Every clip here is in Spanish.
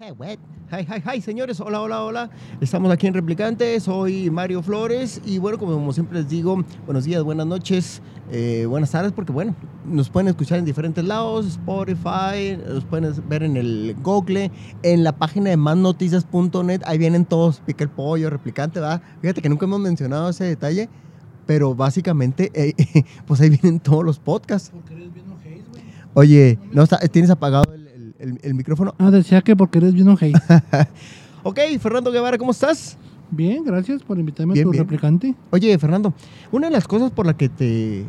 Hi, hi, hi, señores. Hola, hola, hola. Estamos aquí en Replicante. Soy Mario Flores. Y bueno, como siempre les digo, buenos días, buenas noches, eh, buenas tardes, porque bueno, nos pueden escuchar en diferentes lados: Spotify, nos pueden ver en el Google, en la página de másnoticias.net. Ahí vienen todos: Pica el Pollo, Replicante, ¿verdad? Fíjate que nunca hemos mencionado ese detalle, pero básicamente, eh, pues ahí vienen todos los podcasts. Oye, no, tienes apagado el el, micrófono. Ah, decía que porque eres bien ojey. ok, Fernando Guevara, ¿cómo estás? Bien, gracias por invitarme a tu replicante. Oye, Fernando, una de las cosas por la que te,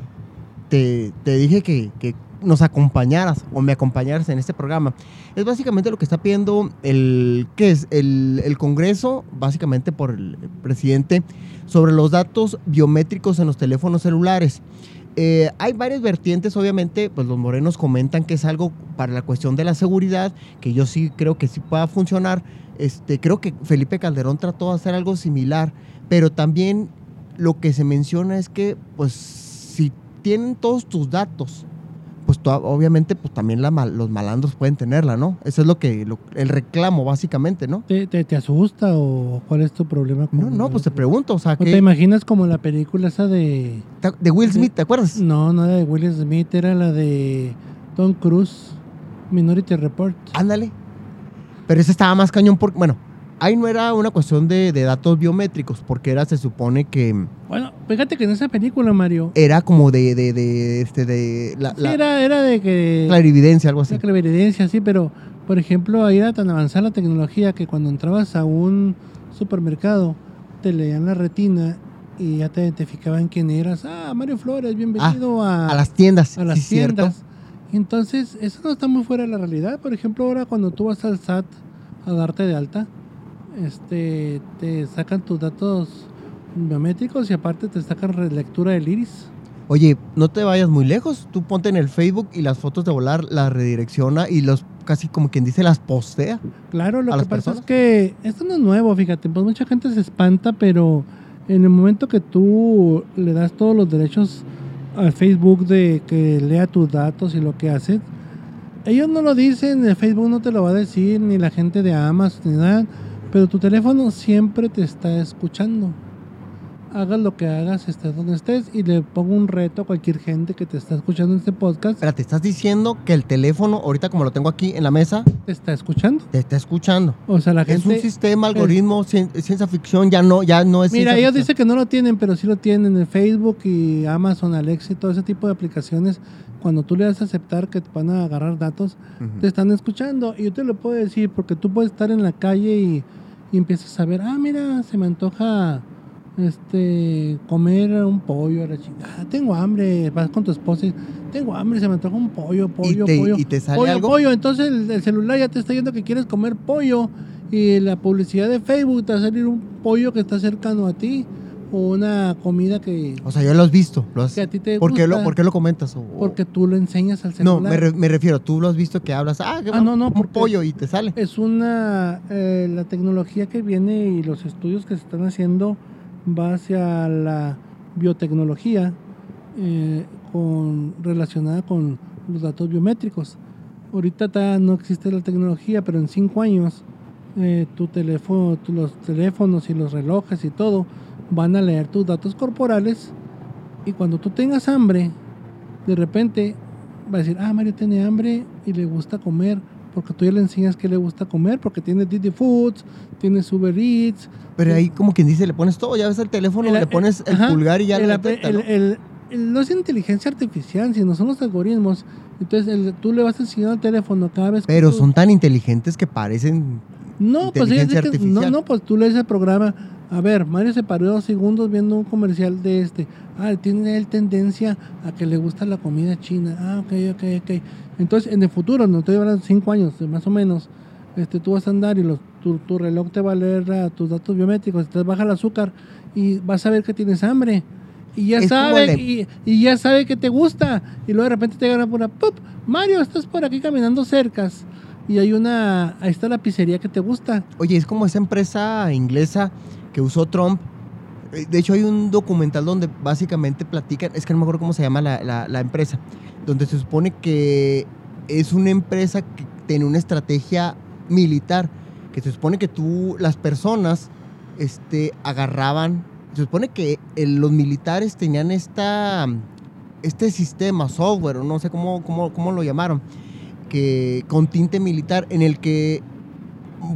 te, dije que, que, nos acompañaras o me acompañaras en este programa es básicamente lo que está pidiendo el, ¿qué es? El, el Congreso, básicamente por el presidente, sobre los datos biométricos en los teléfonos celulares. Eh, hay varias vertientes, obviamente, pues los morenos comentan que es algo para la cuestión de la seguridad, que yo sí creo que sí pueda funcionar. Este, creo que Felipe Calderón trató de hacer algo similar, pero también lo que se menciona es que, pues, si tienen todos tus datos pues obviamente pues también la los malandros pueden tenerla, ¿no? Eso es lo que el reclamo básicamente, ¿no? ¿Te, te, asusta o cuál es tu problema? no, no, pues te pregunto, o sea, ¿Te imaginas como la película esa de... De Will Smith, ¿te acuerdas? No, no era de Will Smith, era la de Tom Cruise, Minority Report. Ándale. Pero esa estaba más cañón porque, bueno, ahí no era una cuestión de, datos biométricos, porque era, se supone que... Bueno, fíjate que en esa película, Mario... Era como de, de, de, este, de... La, era, era de que... Clarividencia, algo así. clarividencia, sí, pero, por ejemplo, ahí era tan avanzada la tecnología que cuando entrabas a un supermercado, te leían la retina y ya te identificaban quién eras. Ah, Mario Flores, bienvenido ah, a... A las tiendas. A las tiendas. Entonces, eso no está muy fuera de la realidad. Por ejemplo, ahora cuando tú vas al SAT a darte de alta, este, te sacan tus datos biométricos y aparte te sacan relectura del iris. Oye, no te vayas muy lejos. Tú ponte en el Facebook y las fotos de volar las redirecciona y los casi como quien dice las postea. Claro, lo que pasa es que esto no es nuevo, fíjate, pues mucha gente se espanta, pero en el momento que tú le das todos los derechos al Facebook de que lea tus datos y lo que haces, ellos no lo dicen, el Facebook no te lo va a decir, ni la gente de Amazon, ni nada pero tu teléfono siempre te está escuchando. Hagas lo que hagas, estés donde estés, y le pongo un reto a cualquier gente que te está escuchando en este podcast. Pero te estás diciendo que el teléfono, ahorita como lo tengo aquí en la mesa, te está escuchando. Te está escuchando. O sea, la gente. Es un sistema, algoritmo, ciencia ficción, ya no, ya no es. Mira, ellos dicen que no lo tienen, pero sí lo tienen en Facebook y Amazon, Alexa y todo ese tipo de aplicaciones cuando tú le das a aceptar que te van a agarrar datos, te están escuchando. Y yo te lo puedo decir porque tú puedes estar en la calle y y empiezas a ver, ah, mira, se me antoja este comer un pollo a la chingada. Tengo hambre, vas con tu esposa y tengo hambre, se me antoja un pollo, pollo, pollo. ¿Y te sale pollo, algo? pollo. Entonces el, celular ya te está diciendo que quieres comer pollo y la publicidad de Facebook te va a salir un pollo que está cercano a ti o una comida que... O sea, ya lo has visto. Lo Que a ti te ¿Por, Qué lo, ¿Por qué lo comentas? porque tú lo enseñas al celular. No, me, refiero, tú lo has visto que hablas, ah, ah no, no, un pollo y te sale. Es una... Eh, la tecnología que viene y los estudios que se están haciendo va hacia la biotecnología eh, con, relacionada con los datos biométricos. Ahorita no existe la tecnología, pero en cinco años eh, los teléfonos y los relojes y todo van a leer tus datos corporales y cuando tú tengas hambre, de repente va a decir, ah, Mario tiene hambre y le gusta comer, porque tú ya le enseñas que le gusta comer, porque tiene Didi Foods, tiene Uber Eats. Pero ahí como quien dice, le pones todo, ya ves el teléfono, le pones el pulgar y ya el, ¿no? es inteligencia artificial, sino son los algoritmos. Entonces el- tú le vas enseñando el teléfono cada vez que Pero tú- son tan inteligentes que parecen. No, pues que- no, no, pues tú lees el programa. A ver, Mario se paró dos segundos viendo un comercial de este. Ah, tiene él tendencia a que le gusta la comida china. Ah, ok, ok, ok. Entonces, en el futuro, no estoy hablando de cinco años, más o menos, este, tú vas a andar y los, tu, tu reloj te va a leer ah, tus datos biométricos, te baja el azúcar y vas a ver que tienes hambre. Y ya Es sabe, y, y ya sabe que te gusta. Y luego de repente te llega una ¡pup! Mario, estás por aquí caminando cercas. Y hay una, ahí está la pizzería que te gusta. Oye, es como esa empresa inglesa que usó Trump. Eh, De hecho, hay un documental donde básicamente platican, es que no me acuerdo cómo se llama la, la- empresa, donde se supone que es una empresa que tiene una estrategia militar, que se supone que tú, las personas, este, agarraban, se supone que los militares tenían esta, este sistema, software, o no sé cómo, cómo, cómo lo llamaron, que con tinte militar, en el que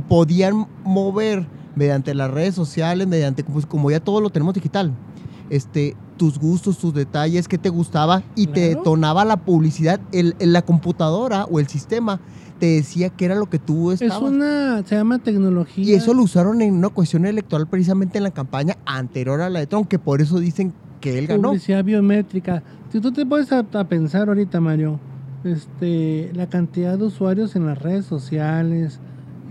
podían mover mediante las redes sociales, mediante pues, como ya todo lo tenemos digital, este, tus gustos, tus detalles, qué te gustaba y te detonaba la publicidad, el, la computadora o el sistema te decía que era lo que tú Es estabas. una, se llama tecnología. Y eso lo usaron en una cuestión electoral precisamente en la campaña anterior a la de Trump, que por eso dicen que él ganó. publicidad biométrica. Si tú te puedes a, a pensar ahorita, Mario, este, la cantidad de usuarios en las redes sociales,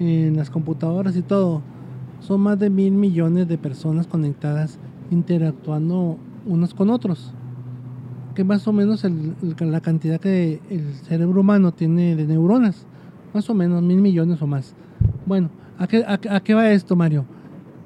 en las computadoras y todo, son más de mil millones de personas conectadas interactuando unos con otros. Que más o menos el- el- la cantidad que el cerebro humano tiene de neuronas. Más o menos mil millones o más. Bueno, ¿a qué, a a qué va esto, Mario?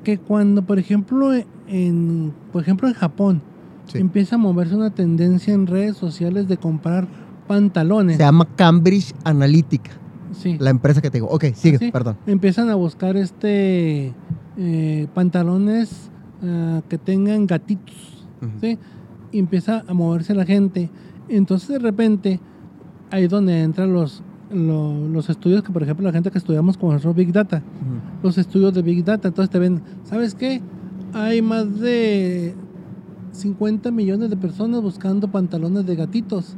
Que cuando, por ejemplo, en, por ejemplo, en Japón, Sí. empieza a moverse una tendencia en redes sociales de comprar pantalones. Se llama Cambridge Analytica, sí. la empresa que te digo. Ok, sigue, Sí. perdón. Empiezan a buscar este eh, pantalones ah, que tengan gatitos. ¿sí? Y empieza a moverse la gente. Entonces de repente, ahí es donde entran los, lo- los estudios que, por ejemplo, la gente que estudiamos con nosotros Big Data, los estudios de Big Data, entonces te ven, ¿sabes qué? Hay más de 50 millones de personas buscando pantalones de gatitos.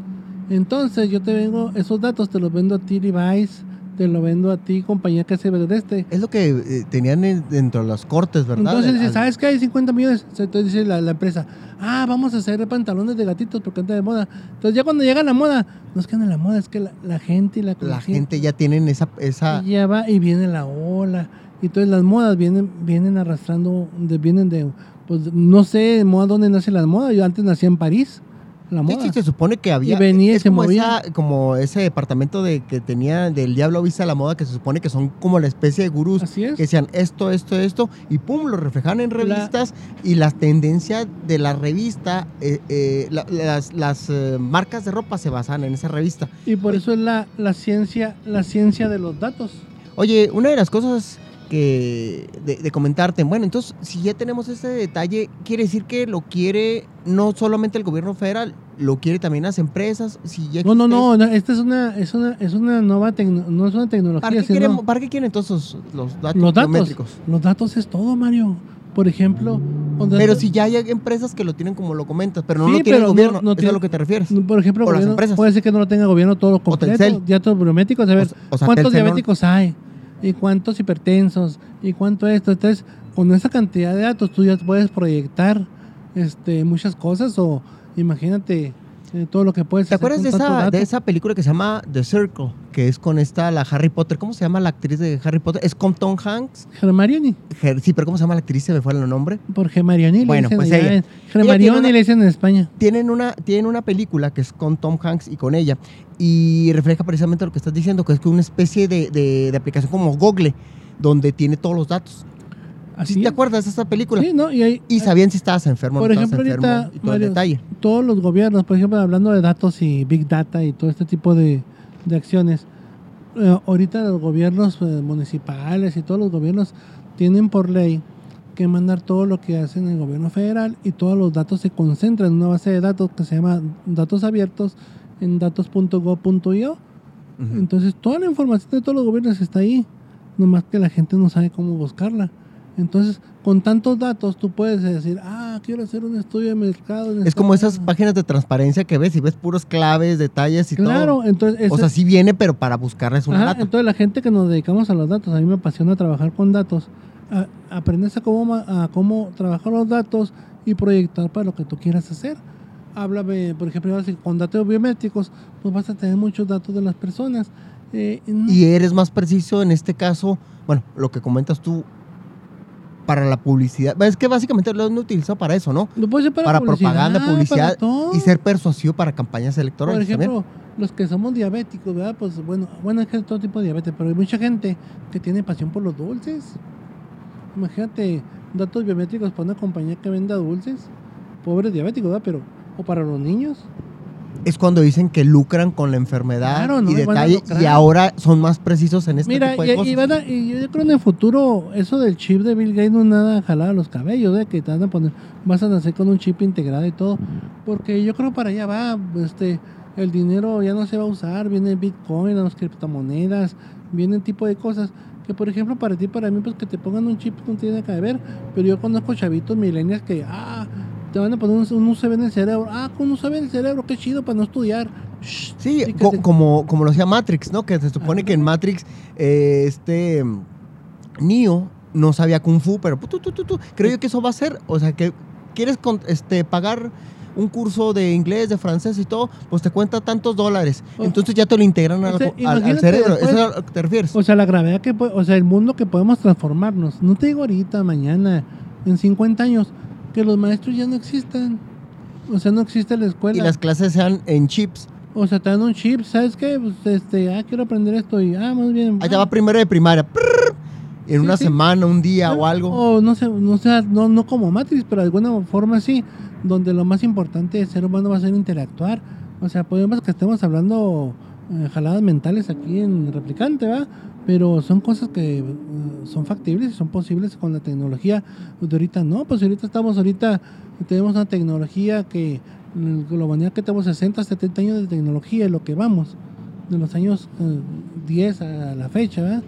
Entonces yo te vengo, esos datos te los vendo a ti Levi's, te lo vendo a ti compañía que se ve de este. Es lo que eh, tenían en- dentro de las cortes, ¿verdad? Entonces dices, Al- ¿sabes qué? Hay 50 millones. Entonces dice la, la empresa, ah, vamos a hacer pantalones de gatitos porque anda de moda. Entonces ya cuando llega la moda, no es que anda la moda, es que la, la gente y la La gente ya tienen esa... esa y ya va y viene la ola. Y entonces las modas vienen, vienen arrastrando, de- vienen de, pues no sé, moda dónde nace la moda. Yo antes nací en París, la Sí, moda. sí, se supone que había. venía y es se como, movía. esa- como ese departamento de que tenía del Diablo Vista a la Moda, que se supone que son como la especie de gurús Así es. que decían esto, esto, esto, y pum, lo reflejaban en revistas. Y las tendencias de la revista, eh, eh, la- las, las eh, marcas de ropa se basan en esa revista. Y por eso es la, la ciencia, la ciencia de los datos. Oye, una de las cosas que de, de comentarte, bueno, entonces si ya tenemos ese detalle, quiere decir que lo quiere no solamente el gobierno federal, lo quiere también las empresas. Si ya No, no, no, no, esta es una, es una, es una nueva tecno- no es una tecnología, ¿Para qué, sino queremos- ¿Para qué quieren entonces los datos los datos. biométricos? Los datos es todo, Mario. Por ejemplo, Pero si ya hay empresas que lo tienen como lo comentas, pero no Sí, lo tiene el no- gobierno, no ¿es tiene- a lo que te refieres? por ejemplo, o las gobierno- empresas. puede ser que no lo tenga el gobierno todo completo, datos biométricos, a ver, O- o sea, ¿cuántos no- diabéticos hay? ¿Y cuántos hipertensos? ¿Y cuánto esto? Entonces, con esa cantidad de datos tú ya puedes proyectar este, muchas cosas o imagínate todo lo que puedes ¿Te hacer acuerdas de esa, de esa película que se llama The Circle? Que es con esta, la Harry Potter. ¿Cómo se llama la actriz de Harry Potter? ¿Es con Tom Hanks? Germarioni, Her- sí, pero ¿cómo se llama la actriz? Se me fue el nombre. por Gemarioni Bueno, le dicen pues ella. una- le dicen en España. Tienen una, tienen una película que es con Tom Hanks y con ella. Y refleja precisamente lo que estás diciendo, que es que una especie de, de- de aplicación como Google, donde tiene todos los datos. Así ¿Sí ¿Te acuerdas de esa película? Sí, ¿no? Y, Y sabían si estabas enfermo o Por no estabas ejemplo, enfermo ahorita, y todo Mario, el detalle. todos los gobiernos, por ejemplo, hablando de datos y big data y todo este tipo de, de acciones, eh, ahorita los gobiernos eh, municipales y todos los gobiernos tienen por ley que mandar todo lo que hacen el gobierno federal y todos los datos se concentran en una base de datos que se llama datos abiertos en datos.gov.io. Ujú. Entonces toda la información de todos los gobiernos está ahí, nomás que la gente no sabe cómo buscarla. Entonces, con tantos datos, tú puedes decir, ah, quiero hacer un estudio de mercado. Es como esas cosa". páginas de transparencia que ves y ves puros claves, detalles y Claro, todo. entonces. O ese- sea, sí viene, pero para buscarles Ajá, lata. entonces la gente que nos dedicamos a los datos, a mí me apasiona trabajar con datos, a- aprendes a cómo, a cómo trabajar los datos y proyectar para lo que tú quieras hacer. Háblame, por ejemplo, con datos biométricos, pues vas a tener muchos datos de las personas. Eh, no- Y eres más preciso en este caso, bueno, lo que comentas tú, para la publicidad. Es que básicamente lo han utilizado para eso, ¿no? lo puedes hacer Para, publicidad, propaganda, para publicidad y ser persuasivo para campañas Por electorales también. ejemplo, los que somos diabéticos, ¿verdad? Pues bueno, bueno, es que hay todo tipo de diabetes, pero hay mucha gente que tiene pasión por los dulces. Imagínate, datos biométricos para una compañía que venda dulces. Pobres diabéticos, ¿verdad? Pero, o para los niños. Es cuando dicen que lucran con la enfermedad Claro, no, y detalle y ahora son más precisos en este Mira, tipo y, de y cosas. van a- y yo creo en el futuro, eso del chip de Bill Gates no es nada jalado a los cabellos, de que te van a poner, vas a nacer con un chip integrado y todo. Porque yo creo para allá va, este, el dinero ya no se va a usar, viene el Bitcoin, las criptomonedas, vienen tipo de cosas que por ejemplo para ti, para mí, pues que te pongan un chip no tiene nada que ver, pero yo conozco chavitos millennials que, ah, te van a poner un, USB en el cerebro, ah, con un USB en el cerebro, qué chido para no estudiar. Shh, Sí, co- como, como lo hacía Matrix, ¿no? Que se supone Ajá. que en Matrix eh, este Neo no sabía Kung Fu, pero tu, tu, tu, tu, creo yo que eso va a ser, o sea, que quieres con- este, pagar un curso de inglés, de francés y todo, pues te cuenta tantos dólares. Entonces ya te lo integran al, o sea, al- al imagínate cerebro. después- ¿Eso es a lo que te refieres? O sea, la gravedad que o sea, el mundo que podemos transformarnos. No te digo ahorita, mañana, en 50 años, que los maestros ya no existan. O sea, no existe la escuela. y las clases sean en chips. O sea, te dan un chip, ¿sabes qué? Pues, este, ah, quiero aprender esto y, ah, muy bien. Ahí te ah. va primero de primaria. prrr, En Sí, una sí. semana, un día o algo. O no sé, no, sea, no, no como Matrix, pero de alguna forma sí, donde lo más importante del ser humano va a ser interactuar. O sea, podemos que estemos hablando eh, jaladas mentales aquí en Replicante, ¿va? Pero son cosas que eh, son factibles y son posibles con la tecnología de ahorita. No, pues ahorita estamos, ahorita tenemos una tecnología que, mm, la humanidad que tenemos 60, 70 años de tecnología, lo que vamos, de los años eh, 10 a la fecha,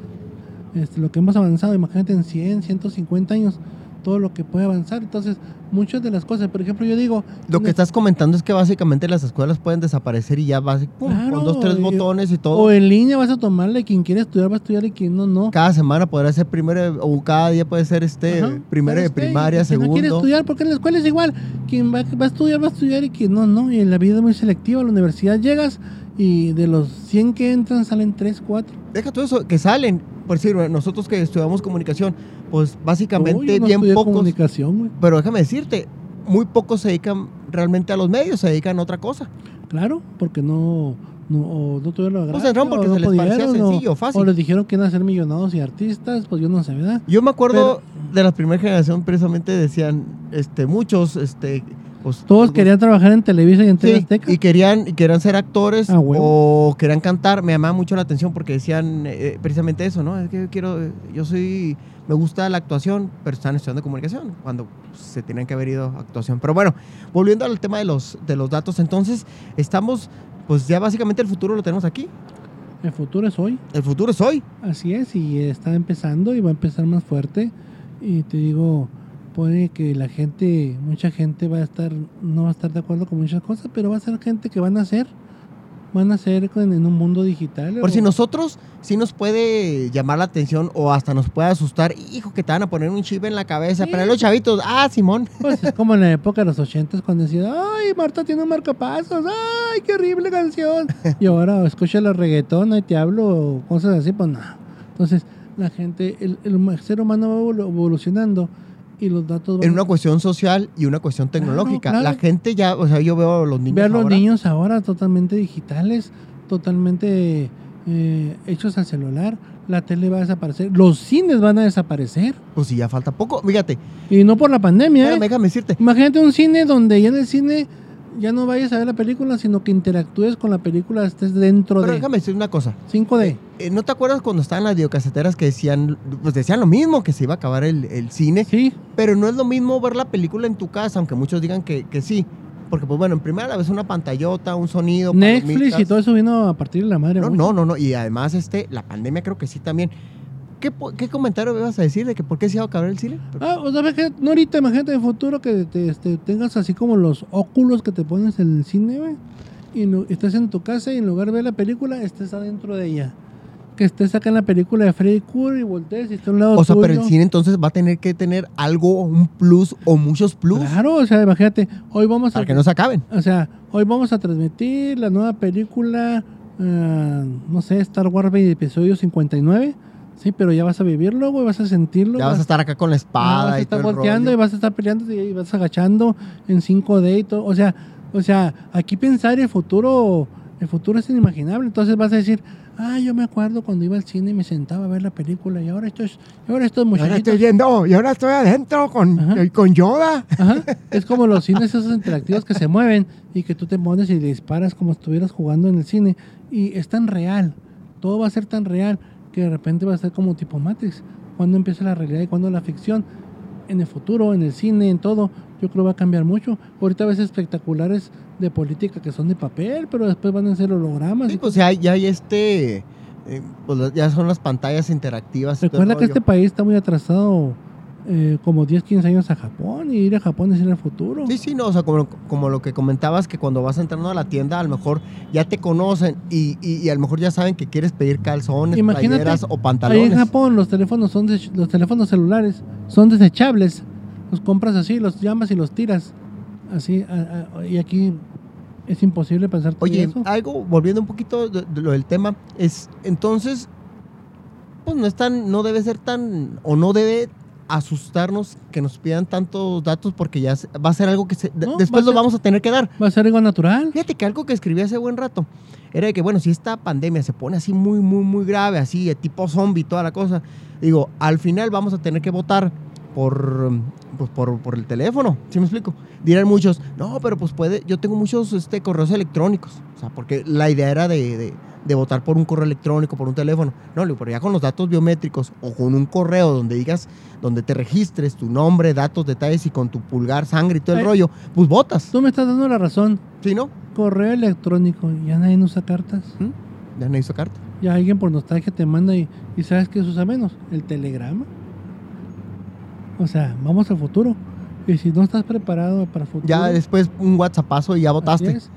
este, lo que hemos avanzado, imagínate en 100, 150 años, todo lo que puede avanzar. Entonces, muchas de las cosas, por ejemplo, yo digo... Lo que estás comentando es que básicamente las escuelas pueden desaparecer y ya vas pum, Claro, con dos, tres y- botones y todo. O en línea vas a tomarle, quien quiere estudiar va a estudiar y quien no, no. cada semana podrá ser primero o cada día puede ser este Ajá, primero de primaria, quien no quiere segundo. estudiar, porque en la escuela es igual. Quien va, va a estudiar, va a estudiar y quien no, no. Y en la vida es muy selectiva. A la universidad llegas y de los 100 que entran salen 3, 4. Deja todo eso, que salen. Por decir, nosotros que estudiamos comunicación, pues básicamente no bien estudié pocos. comunicación, güey. Pero déjame decirte, muy pocos se dedican realmente a los medios, se dedican a otra cosa. Claro, porque no, no, o no tuvieron la Pues entraron porque no se les parecía pudieron, sencillo, fácil. O les dijeron que iban a ser millonarios y artistas, pues yo no sé, ¿verdad? Yo me acuerdo de la primera generación, precisamente decían, este, muchos, este, pues, Todos querían trabajar en Televisa y en TV Sí, Azteca. y querían, y querían ser actores Ah, o querían cantar. Me llamaba mucho la atención porque decían eh, precisamente eso, ¿no? Es que yo quiero, eh, yo soy, me gusta la actuación, pero están estudiando comunicación cuando pues, se tienen que haber ido a actuación. Pero bueno, volviendo al tema de los, de los datos, entonces estamos, pues ya básicamente el futuro lo tenemos aquí. El futuro es hoy. El futuro es hoy. Así es, y está empezando y va a empezar más fuerte. Y te digo, puede que la gente, mucha gente va a estar, no va a estar de acuerdo con muchas cosas, pero va a ser gente que van a ser, van a ser con- en un mundo digital. Por o- si nosotros sí nos puede llamar la atención o hasta nos puede asustar, hijo, que te van a poner un chip en la cabeza, Sí. pero los chavitos, ah, Simón. Pues es como en la época de los ochentas cuando decían, ay, Marta tiene un marcapasos, ay, qué horrible canción. y ahora escucha la reggaetón y te hablo cosas así, pues no. Entonces, la gente, el, el ser humano va evolu- evolucionando y los datos van en una cuestión social y una cuestión tecnológica. claro. La gente ya, o sea, yo veo a los niños Ver los ahora, niños ahora totalmente digitales, totalmente eh, hechos al celular. La tele va a desaparecer. Los cines van a desaparecer. pues sí, ya falta poco. Fíjate, Y no por la pandemia. espérame, ¿eh? déjame decirte. Imagínate un cine donde ya en el cine ya no vayas a ver la película, sino que interactúes con la película, estés dentro Pero de déjame decir una cosa. 5D. Eh, ¿No te acuerdas cuando estaban las videocaseteras que decían, pues decían lo mismo, que se iba a acabar el, el cine? Sí, Pero no es lo mismo ver la película en tu casa, aunque muchos digan que, que sí. Porque, pues bueno, en primera la ves una pantallota, un sonido. Netflix y todo eso vino a partir de la madre. No, mucho. no, no, no. Y además, este, la pandemia creo que sí también. ¿qué, qué comentario me ibas a decir de que por qué se iba a acabar el cine? Ah, o sea, imagínate- no ahorita, imagínate en el futuro que te, este, tengas así como los óculos que te pones en el cine, güey. Y no- estás en tu casa y en lugar de ver la película, estés adentro de ella. Que estés acá en la película de Freddy Krueger y voltees y esté a un lado O sea, pero el cine entonces va a tener que tener algo, un plus o muchos plus Claro, o sea, imagínate, hoy vamos para a... que no se acaben. O sea, hoy vamos a transmitir la nueva película, ah, no sé, Star Wars episodio 59. Sí, pero ya vas a vivirlo, güey, vas a sentirlo. Ya vas a estar acá con la espada vas a y estar todo el volteando rollo. y vas a estar peleando y vas agachando en 5D y todo. O sea, o sea, aquí pensar el futuro, el futuro es inimaginable. Entonces vas a decir, ah, yo me acuerdo cuando iba al cine y me sentaba a ver la película y ahora estos, ahora estos Y ahora muchachitos. estoy viendo, y ahora estoy adentro con, Ajá. con Yoda. Ajá, Es como los cines esos interactivos que se mueven y que tú te pones y disparas como si estuvieras jugando en el cine. Y es tan real, todo va a ser tan real que de repente va a ser como tipo Matrix. Cuando empieza la realidad y cuando la ficción, en el futuro, en el cine, en todo, yo creo va a cambiar mucho. Ahorita ves espectaculares de política que son de papel, pero después van a ser hologramas. Sí, y pues ya hay, ya hay este, eh, pues ya son las pantallas interactivas. Recuerda que este país está muy atrasado, eh, como 10, 15 años a Japón, y ir a Japón es ir al futuro. Sí, sí, no, o sea, como, como lo que comentabas, que cuando vas entrando a la tienda, a lo mejor ya te conocen y, y, y a lo mejor ya saben que quieres pedir calzones, Imagínate, playeras o Ahí pantalones. en Japón los teléfonos son los teléfonos celulares son desechables. Los compras así, los llamas y los tiras. Así a- a- y aquí es imposible pensar todo Oye, eso. algo, volviendo un poquito de, de lo del tema, es entonces, pues no es tan, no debe ser tan, o no debe asustarnos que nos pidan tantos datos porque ya va a ser algo que se- No, después lo ser- vamos a tener que dar. Va a ser algo natural. Fíjate que algo que escribí hace buen rato era de que, bueno, si esta pandemia se pone así muy, muy, muy grave, así, de tipo zombie, toda la cosa, digo, al final vamos a tener que votar por, pues, por, por el teléfono, ¿sí me explico? Dirán muchos, no, pero pues puede, yo tengo muchos este, correos electrónicos, o sea, porque la idea era de, de- de votar por un correo electrónico, por un teléfono, no, pero ya con los datos biométricos o con un correo donde digas, donde te registres tu nombre, datos, detalles y con tu pulgar, sangre y todo el Ay. rollo, pues votas, Tú me estás dando la razón. ¿sí, no? Correo electrónico, ya nadie usa cartas. ¿Mm? Ya no hizo carta. Ya alguien por nostalgia te manda y, y ¿sabes qué se usa menos? El telegrama. O sea, vamos al futuro. Y si no estás preparado para el futuro. Ya después un WhatsAppazo y ya votaste. es.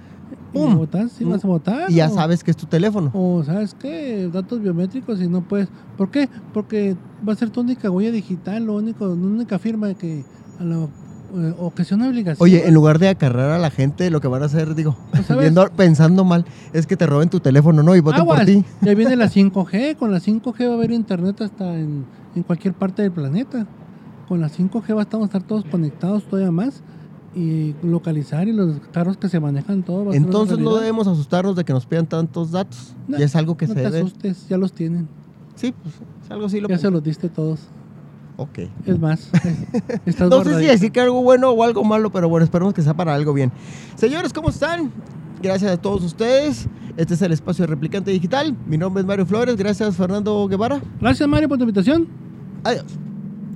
Y ¡Pum! votas, sí vas a votar. Y ya o- sabes que es tu teléfono. O sabes qué, datos biométricos y no puedes. ¿Por qué? Porque va a ser tu única huella digital, lo único, la única firma que a la- eh, o que sea una obligación. Oye, en lugar de acarrear a la gente, lo que van a hacer, digo, viendo- pensando mal, es que te roben tu teléfono, ¿no? Y voten por Aguas, ti. Ya viene la 5G, con la 5G va a haber internet hasta en, en cualquier parte del planeta. Con la 5G va- vamos a estar todos conectados todavía más y localizar y los carros que se manejan todo. va a Entonces no debemos asustarnos de que nos pidan tantos datos. No, y es algo que no se te debe. asustes, ya los tienen. Sí, pues es algo así lo Ya se los diste todos. Ok. Es más, estás No sé si decir que algo bueno o algo malo, pero bueno, esperemos que sea para algo bien. Señores, ¿cómo están? Gracias a todos ustedes. Este es el espacio de Replicante Digital. Mi nombre es Mario Flores. Gracias, Fernando Guevara. Gracias Mario por tu invitación. Adiós.